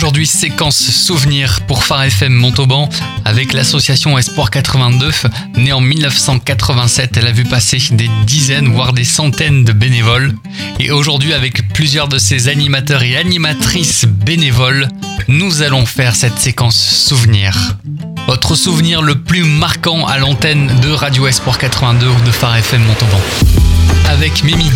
Aujourd'hui, séquence souvenir pour Phare FM Montauban avec l'association Espoir 82. Née en 1987, elle a vu passer des dizaines, voire des centaines de bénévoles. Et aujourd'hui, avec plusieurs de ses animateurs et animatrices bénévoles, nous allons faire cette séquence souvenir. Votre souvenir le plus marquant à l'antenne de Radio Espoir 82 de Phare FM Montauban. Avec Mimi.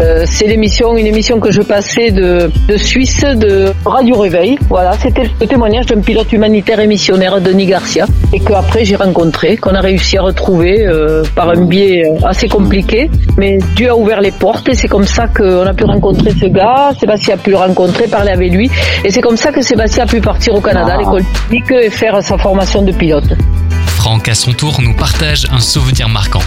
Euh, c'est l'émission, une émission que je passais de, de Suisse, de Radio Réveil. Voilà, c'était le témoignage d'un pilote humanitaire et missionnaire, Denis Garcia, et qu'après j'ai rencontré, qu'on a réussi à retrouver euh, par un biais euh, assez compliqué. Mais Dieu a ouvert les portes et c'est comme ça qu'on a pu rencontrer ce gars. Sébastien a pu le rencontrer, parler avec lui. Et c'est comme ça que Sébastien a pu partir au Canada, à l'école technique, et faire sa formation de pilote. Franck, à son tour, nous partage un souvenir marquant.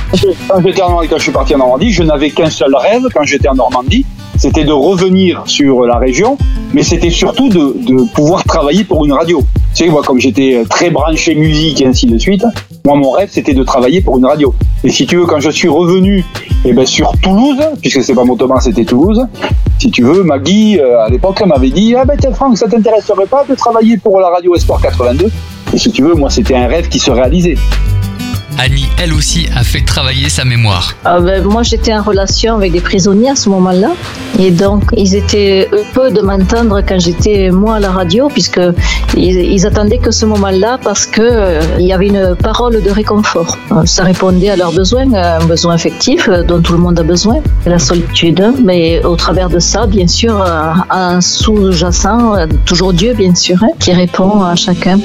Quand, j'étais en, quand je suis parti en Normandie, je n'avais qu'un seul rêve quand j'étais en Normandie, c'était de revenir sur la région, mais c'était surtout de, pouvoir travailler pour une radio. Tu sais, moi, comme j'étais très branché musique et ainsi de suite, moi, mon rêve, c'était de travailler pour une radio. Et si tu veux, quand je suis revenu eh ben, sur Toulouse, puisque c'est pas Montauban, c'était Toulouse, si tu veux, Maggie, euh, à l'époque, m'avait dit Ah ben, tiens, Franck, ça t'intéresserait pas de travailler pour la radio Espoir 82 Et si tu veux, moi, c'était un rêve qui se réalisait. Annie, elle aussi, a fait travailler sa mémoire. Ah ben, moi, j'étais en relation avec des prisonniers à ce moment-là. Et donc, ils étaient peu de m'entendre quand j'étais, moi, à la radio, puisque ils, ils attendaient que ce moment-là parce que euh, il y avait une parole de réconfort. Euh, Ça répondait à leurs besoins, à un besoin affectif euh, dont tout le monde a besoin, la solitude. Mais au travers de ça, bien sûr, euh, un sous-jacent, euh, toujours Dieu, bien sûr, hein, qui répond à chacun.